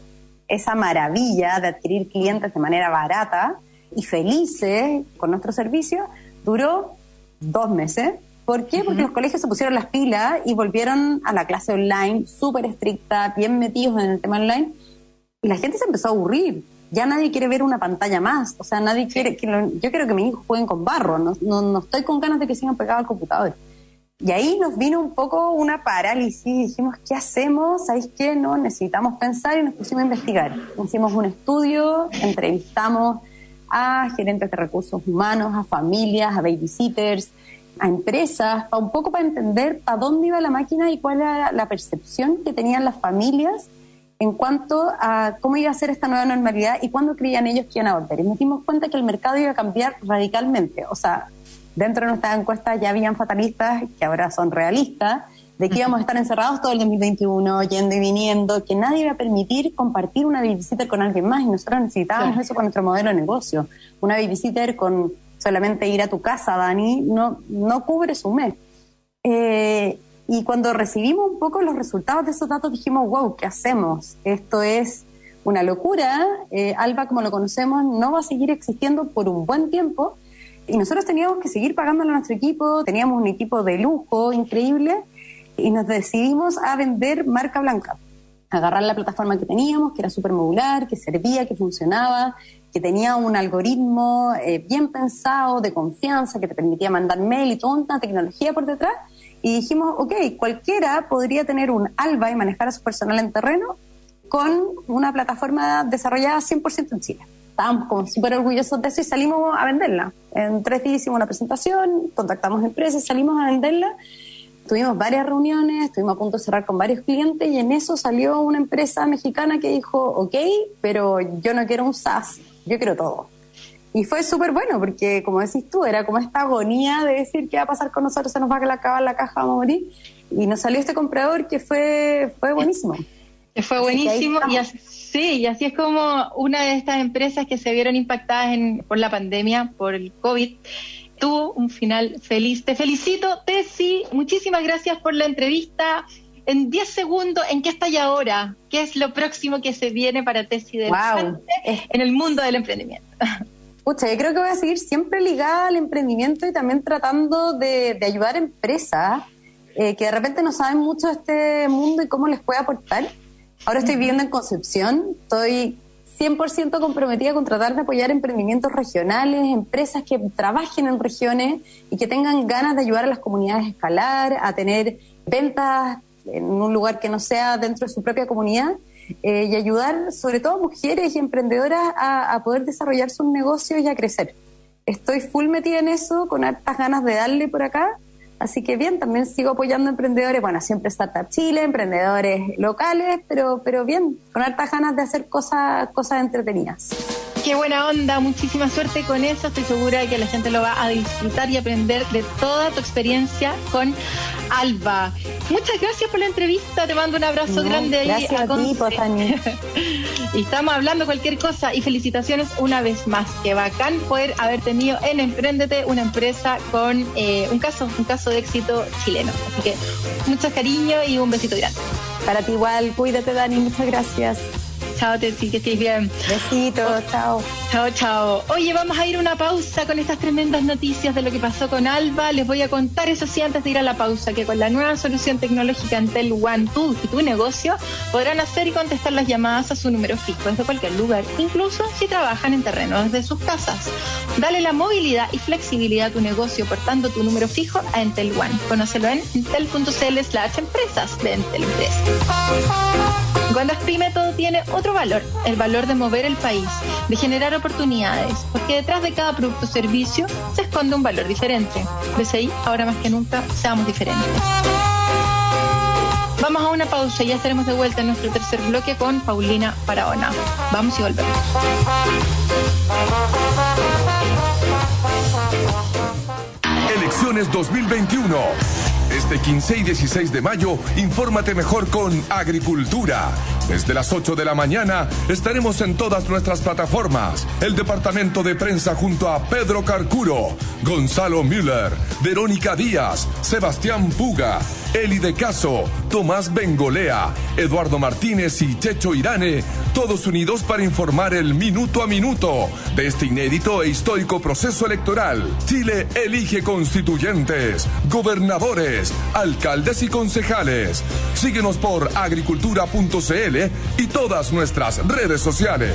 esa maravilla de adquirir clientes de manera barata y felices con nuestro servicio, duró dos meses ¿Por qué? Porque los colegios se pusieron las pilas y volvieron a la clase online súper estricta, bien metidos en el tema online, y la gente se empezó a aburrir. Ya nadie quiere ver una pantalla más. O sea, nadie quiere que yo quiero que mis hijos jueguen con barro. No, no, estoy con ganas de que sigan pegados al computador. Y ahí nos vino un poco una parálisis. Dijimos, ¿qué hacemos? ¿Sabéis qué? No, necesitamos pensar y nos pusimos a investigar. Hicimos un estudio, entrevistamos a gerentes de recursos humanos, a familias, a babysitters, a empresas, un poco para entender a dónde iba la máquina y cuál era la percepción que tenían las familias en cuanto a cómo iba a ser esta nueva normalidad y cuándo creían ellos que iban a volver. Y nos dimos cuenta que el mercado iba a cambiar radicalmente. O sea, dentro de nuestras encuestas ya habían fatalistas que ahora son realistas, de que íbamos a estar encerrados todo el 2021, yendo y viniendo, que nadie iba a permitir compartir una babysitter con alguien más y nosotros necesitábamos eso con nuestro modelo de negocio. Una babysitter con solamente ir a tu casa, Dani, no, no cubre su mes. Eh, y cuando recibimos un poco los resultados de esos datos dijimos, wow, ¿qué hacemos? Esto es una locura. Eh, Alba, como lo conocemos, no va a seguir existiendo por un buen tiempo. Y nosotros teníamos que seguir pagándole a nuestro equipo, teníamos un equipo de lujo increíble y nos decidimos a vender marca blanca. Agarrar la plataforma que teníamos, que era súper modular, que servía, que funcionaba, que tenía un algoritmo eh, bien pensado, de confianza, que te permitía mandar mail y toda una tecnología por detrás. Y dijimos, ok, cualquiera podría tener un ALBA y manejar a su personal en terreno con una plataforma desarrollada 100% en Chile. Estábamos como súper orgullosos de eso y salimos a venderla. En tres días hicimos una presentación, contactamos empresas, salimos a venderla Tuvimos varias reuniones, estuvimos a punto de cerrar con varios clientes y en eso salió una empresa mexicana que dijo, ok, pero yo no quiero un SaaS, yo quiero todo. Y fue súper bueno porque, como decís tú, era como esta agonía de decir qué va a pasar con nosotros, se nos va a acabar la caja, vamos a morir. Y nos salió este comprador que fue, fue buenísimo. Que fue buenísimo y así, sí, y así es como una de estas empresas que se vieron impactadas por la pandemia, por el COVID, tuvo un final feliz. Te felicito, Tessy. Muchísimas gracias por la entrevista. En 10 segundos, ¿en qué está y ahora? ¿Qué es lo próximo que se viene para Tessy del en el mundo del emprendimiento? Pucha, yo creo que voy a seguir siempre ligada al emprendimiento y también tratando de, ayudar a empresas eh, que de repente no saben mucho de este mundo y cómo les puede aportar. Ahora estoy viviendo en Concepción, estoy 100% comprometida con tratar de apoyar emprendimientos regionales, empresas que trabajen en regiones y que tengan ganas de ayudar a las comunidades a escalar, a tener ventas en un lugar que no sea dentro de su propia comunidad eh, y ayudar sobre todo a mujeres y emprendedoras a, poder desarrollar sus negocios y a crecer. Estoy full metida en eso, con hartas ganas de darle por acá Así que bien, también sigo apoyando emprendedores, bueno, siempre Startup Chile, emprendedores locales, pero, pero bien, con hartas ganas de hacer cosas, cosas entretenidas. Qué buena onda, muchísima suerte con eso. Estoy segura de que la gente lo va a disfrutar y aprender de toda tu experiencia con Alba. Muchas gracias por la entrevista, te mando un abrazo grande ahí. Gracias a, ti, pues, Y estamos hablando cualquier cosa y felicitaciones una vez más. Qué bacán poder haber tenido en Emprendete una empresa con eh, un caso, un caso de éxito chileno. Así que mucho cariño y un besito grande. Para ti igual, cuídate Dani, muchas gracias. Chao, Teti, que estés bien. Besitos, chao. Chao, chao. Oye, vamos a ir a una pausa con estas tremendas noticias de lo que pasó con Alba. Les voy a contar, eso sí, antes de ir a la pausa, que con la nueva solución tecnológica Entel One, tú y tu negocio podrán hacer y contestar las llamadas a su número fijo desde cualquier lugar, incluso si trabajan en terreno desde sus casas. Dale la movilidad y flexibilidad a tu negocio portando tu número fijo a Entel One. Conócelo en entel.cl slash empresas de Entel Cuando es pyme, todo tiene otro valor, el valor de mover el país, de generar oportunidades, porque detrás de cada producto o servicio se esconde un valor diferente. Desde ahí, ahora más que nunca, seamos diferentes. Vamos a una pausa y ya estaremos de vuelta en nuestro tercer bloque con Paulina Paraona. Vamos y volvemos. Elecciones 2021 este 15 y 16 de mayo, infórmate mejor con Agricultura. Desde las 8 de la mañana estaremos en todas nuestras plataformas. El departamento de prensa junto a Pedro Carcuro, Gonzalo Müller, Verónica Díaz, Sebastián Puga, Eli de Caso, Tomás Bengolea, Eduardo Martínez y Checho Irane, todos unidos para informar el minuto a minuto de este inédito e histórico proceso electoral. Chile elige constituyentes, gobernadores, alcaldes y concejales. Síguenos por agricultura.cl y todas nuestras redes sociales.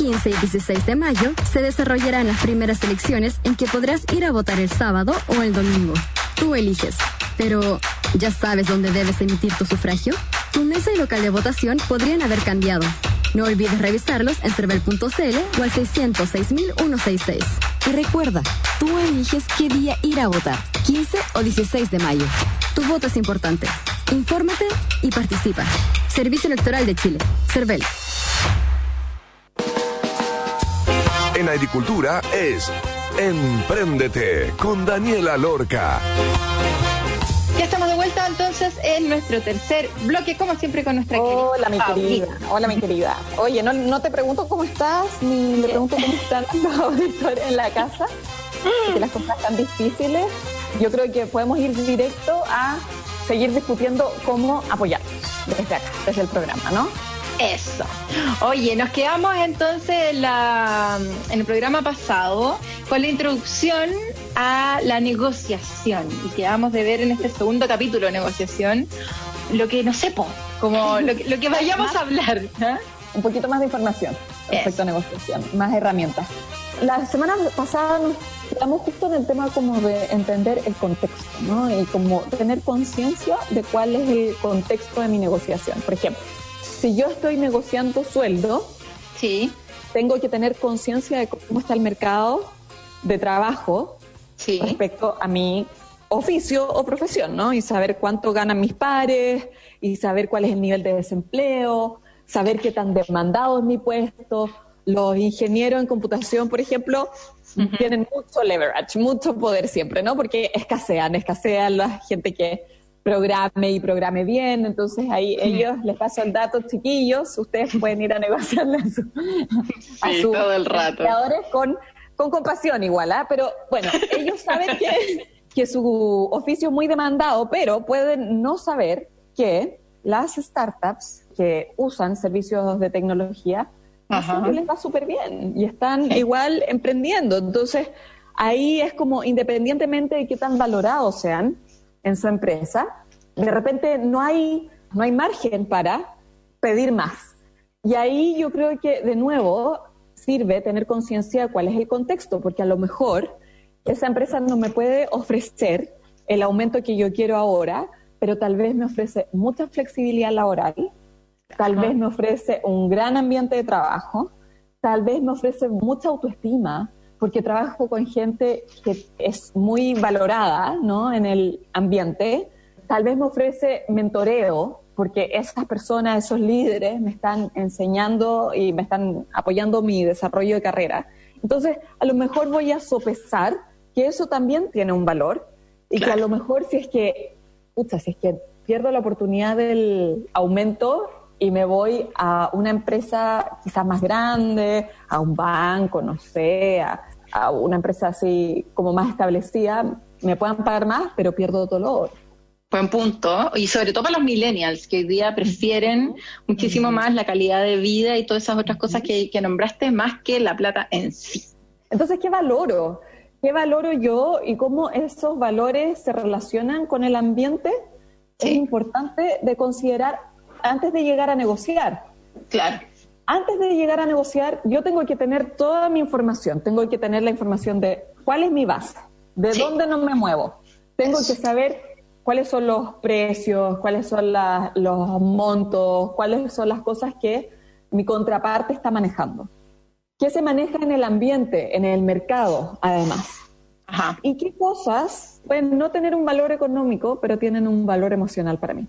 15 y 16 de mayo se desarrollarán las primeras elecciones en que podrás ir a votar el sábado o el domingo. Tú eliges. Pero, ¿ya sabes dónde debes emitir tu sufragio? Tu mesa y local de votación podrían haber cambiado. No olvides revisarlos en cervel.cl o al 606.166. Y recuerda, tú eliges qué día ir a votar, 15 o 16 de mayo. Tu voto es importante. Infórmate y participa. Servicio Electoral de Chile. CERVEL. En agricultura es Empréndete con Daniela Lorca. Ya estamos de vuelta entonces en nuestro tercer bloque, como siempre con nuestra Hola, mi querida. Hola, mi querida. Oye, no, no te pregunto cómo estás, ni le pregunto cómo están los auditores en la casa, que las cosas están difíciles. Yo creo que podemos ir directo a seguir discutiendo cómo apoyar desde acá, desde el programa, ¿no? Eso. Oye, nos quedamos entonces en, la, en el programa pasado con la introducción a la negociación y quedamos de ver en este segundo capítulo de negociación lo que no sepo, como lo, que vayamos a hablar. Un poquito más de información respecto a negociación, más herramientas. La semana pasada nos quedamos justo en el tema como de entender el contexto, ¿no? Y como tener conciencia de cuál es el contexto de mi negociación. Por ejemplo, si yo estoy negociando sueldo, sí. tengo que tener conciencia de cómo está el mercado de trabajo respecto a mi oficio o profesión, ¿no? Y saber cuánto ganan mis pares, y saber cuál es el nivel de desempleo, saber qué tan demandado es mi puesto. Los ingenieros en computación, por ejemplo, tienen mucho leverage, mucho poder siempre, ¿no? Porque escasean, escasean la gente que programe y programe bien. Entonces ahí ellos les paso el dato, chiquillos, ustedes pueden ir a negociarle a, su, sus todo el rato. con, con compasión igual, ¿ah? Pero bueno, ellos saben que, que su oficio es muy demandado, pero pueden no saber que las startups que usan servicios de tecnología les va súper bien y están igual emprendiendo. Entonces, ahí es como independientemente de qué tan valorados sean, en su empresa, de repente no hay, no hay margen para pedir más. Y ahí yo creo que de nuevo sirve tener conciencia de cuál es el contexto, porque a lo mejor esa empresa no me puede ofrecer el aumento que yo quiero ahora, pero tal vez me ofrece mucha flexibilidad laboral, tal vez me ofrece un gran ambiente de trabajo, tal vez me ofrece mucha autoestima, porque trabajo con gente que es muy valorada ¿no? en el ambiente. Tal vez me ofrece mentoreo, porque esas personas, esos líderes me están enseñando y me están apoyando mi desarrollo de carrera. Entonces, a lo mejor voy a sopesar que eso también tiene un valor y que a lo mejor si es que, pucha, si es que pierdo la oportunidad del aumento y me voy a una empresa quizás más grande, a un banco, no sé, a, a una empresa así como más establecida, me puedan pagar más, pero pierdo dolor. Buen punto. Y sobre todo para los millennials, que hoy día prefieren muchísimo más la calidad de vida y todas esas otras cosas que, nombraste, más que la plata en sí. Entonces, ¿qué valoro? ¿Qué valoro yo y cómo esos valores se relacionan con el ambiente? Es importante de considerar antes de llegar a negociar. Claro antes de llegar a negociar, yo tengo que tener toda mi información. Tengo que tener la información de cuál es mi base, de dónde no me muevo. Tengo que saber cuáles son los precios, cuáles son los montos, cuáles son las cosas que mi contraparte está manejando. ¿Qué se maneja en el ambiente, en el mercado, además? ¿Y qué cosas pueden no tener un valor económico, pero tienen un valor emocional para mí?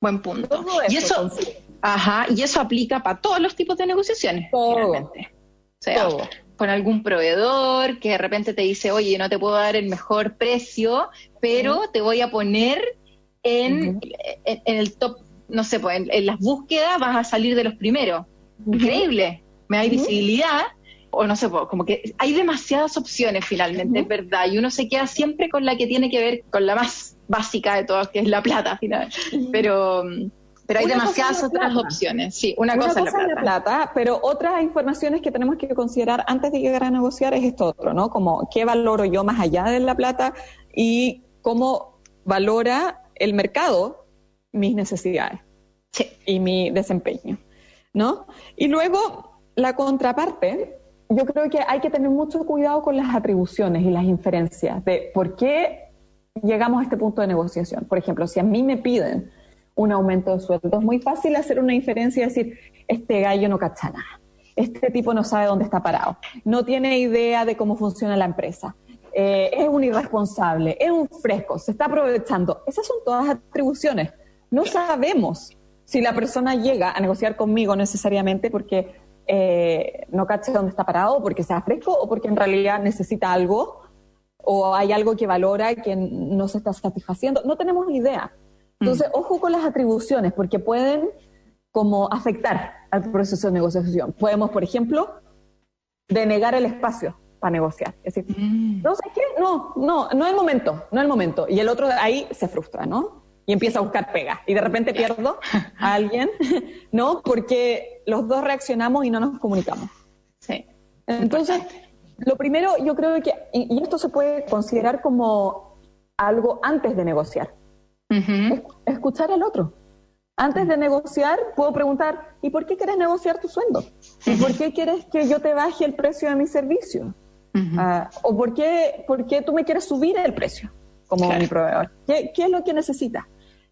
Buen punto. y eso, ajá, y eso aplica para todos los tipos de negociaciones, Todo. con algún proveedor que de repente te dice, oye, no te puedo dar el mejor precio, pero te voy a poner en, en, el top, no sé, pues en, las búsquedas vas a salir de los primeros. Increíble. Me hay visibilidad, o no sé, pues, como que hay demasiadas opciones finalmente, es verdad, y uno se queda siempre con la que tiene que ver con la más básica de todas, que es la plata final. Pero, pero hay demasiadas otras opciones. Sí, una, cosa, es la plata. Pero otras informaciones que tenemos que considerar antes de llegar a negociar es esto otro, ¿no? Como qué valoro yo más allá de la plata y cómo valora el mercado mis necesidades y mi desempeño, ¿no? Y luego la contraparte, yo creo que hay que tener mucho cuidado con las atribuciones y las inferencias de por qué llegamos a este punto de negociación. Por ejemplo, si a mí me piden un aumento de sueldo, es muy fácil hacer una inferencia y decir, este gallo no cacha nada, este tipo no sabe dónde está parado, no tiene idea de cómo funciona la empresa, eh, es un irresponsable, es un fresco, se está aprovechando. Esas son todas atribuciones. No sabemos si la persona llega a negociar conmigo necesariamente porque eh, no cache dónde está parado, porque sea fresco o porque en realidad necesita algo o hay algo que valora que no se está satisfaciendo. No tenemos idea. Entonces, mm. ojo con las atribuciones, porque pueden como afectar al proceso de negociación. Podemos, por ejemplo, denegar el espacio para negociar. Es decir, mm. no qué, no, no, no es el momento, no es el momento. Y el otro ahí se frustra, ¿no? Y empieza a buscar pega. Y de repente pierdo a alguien, ¿no? Porque los dos reaccionamos y no nos comunicamos. Sí. Entonces, lo primero, yo creo que, y esto se puede considerar como algo antes de negociar. Escuchar al otro. Antes de negociar, puedo preguntar, ¿y por qué quieres negociar tu sueldo? ¿Y por qué quieres que yo te baje el precio de mi servicio? Ah, ¿O por qué, por qué, tú me quieres subir el precio como mi proveedor? ¿Qué, es lo que necesitas?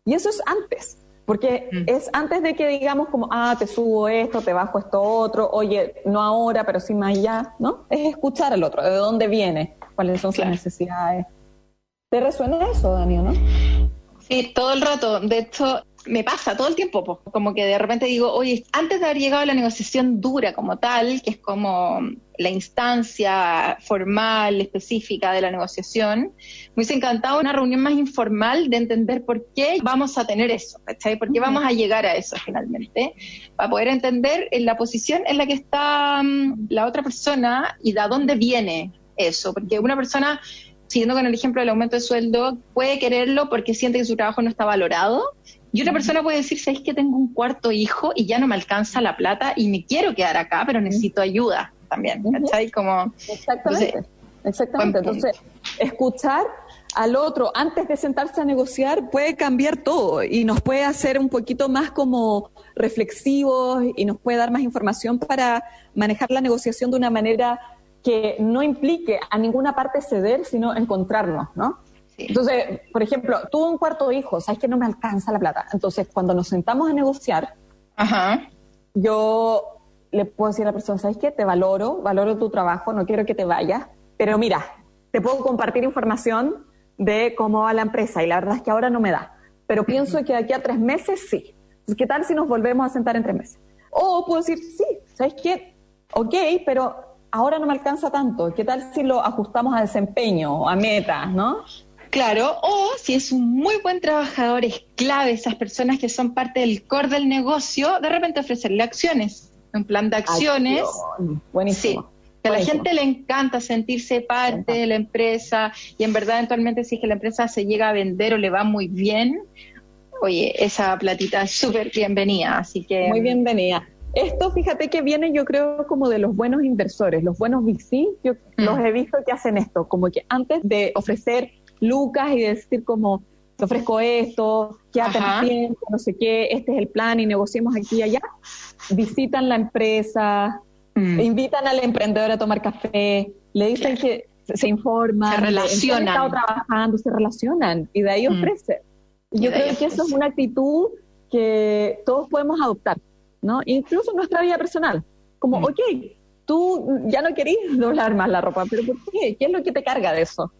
Y eso es antes, porque es antes de que digamos como, ah, te subo esto, te bajo esto otro, oye, no ahora, pero sí más allá, ¿no? Es escuchar al otro, de dónde viene, cuáles son sus necesidades. ¿Te resuena eso, Daniel, no? Sí, todo el rato. De hecho, me pasa todo el tiempo, como que de repente digo, oye, antes de haber llegado a la negociación dura como tal, que es como la instancia formal, específica de la negociación, me hubiese encantado una reunión más informal de entender por qué vamos a tener eso, ¿cachai? ¿Por qué vamos a llegar a eso finalmente? Para poder entender en la posición en la que está mm, la otra persona y de dónde viene eso, porque una persona siguiendo con el ejemplo del aumento de sueldo, puede quererlo porque siente que su trabajo no está valorado. Y otra persona puede decir, sabéis que tengo un cuarto hijo y ya no me alcanza la plata y me quiero quedar acá, pero necesito ayuda también. ¿Cachai? Como, Exactamente. Exactamente. Entonces, escuchar al otro antes de sentarse a negociar puede cambiar todo y nos puede hacer un poquito más como reflexivos y nos puede dar más información para manejar la negociación de una manera que no implique a ninguna parte ceder, sino encontrarnos, ¿no? Entonces, por ejemplo, tuve un cuarto hijo, sabes que no me alcanza la plata. Entonces, cuando nos sentamos a negociar, yo le puedo decir a la persona, ¿sabes qué? Te valoro, valoro tu trabajo, no quiero que te vayas, pero mira, te puedo compartir información de cómo va la empresa y la verdad es que ahora no me da. Pero pienso que de aquí a tres meses sí. ¿Qué tal si nos volvemos a sentar en tres meses? O puedo decir, sí, ¿sabes qué? Ok, pero ahora no me alcanza tanto, ¿qué tal si lo ajustamos a desempeño, a metas, no? Claro, o si es un muy buen trabajador, es clave esas personas que son parte del core del negocio, de repente ofrecerle acciones, un plan de acciones. Buenísimo. Sí, que a la gente le encanta sentirse parte de la empresa y en verdad eventualmente si es que la empresa se llega a vender o le va muy bien, oye, esa platita es súper bienvenida, así que... Muy bienvenida. Esto, fíjate que viene, yo creo, como de los buenos inversores, los buenos VC, yo mm. los he visto que hacen esto, como que antes de ofrecer lucas y decir como, te ofrezco esto, quédate tiempo, no sé qué, este es el plan y negociemos aquí y allá, visitan la empresa, mm. invitan al emprendedor a tomar café, le dicen que se informan, se relacionan, trabajando, se relacionan y de ahí mm. ofrecen. Yo creo que eso es una actitud que todos podemos adoptar. ¿No? Incluso en nuestra vida personal. Como, mm. ok, tú ya no querías doblar más la ropa, pero ¿por qué? ¿Qué es lo que te carga de eso?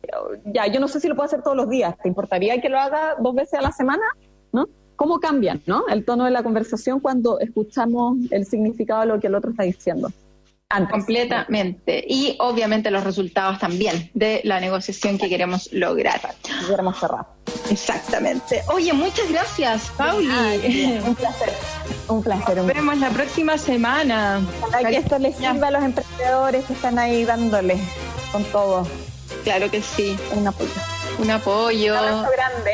Ya, yo no sé si lo puedo hacer todos los días. ¿Te importaría que lo haga dos veces a la semana? ¿No? ¿Cómo cambian, no? El tono de la conversación cuando escuchamos el significado de lo que el otro está diciendo. Completamente. Y obviamente los resultados también de la negociación que queremos lograr. Queremos cerrar. Exactamente. Oye, muchas gracias, Pauli. un placer. Un placer. Nos vemos la próxima semana. Para que esto les sirva a los emprendedores que están ahí dándole con todo. Claro que sí. Un apoyo. Un apoyo. Un abrazo grande.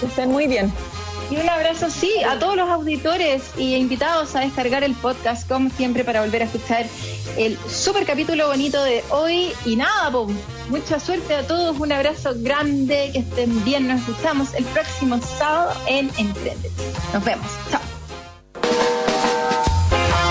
Que estén muy bien. Y un abrazo, sí, a todos los auditores y invitados a descargar el podcast, como siempre, para volver a escuchar el super capítulo bonito de hoy. Y nada, pues, mucha suerte a todos, un abrazo grande, que estén bien, nos escuchamos el próximo sábado en Emprende. Nos vemos, chao.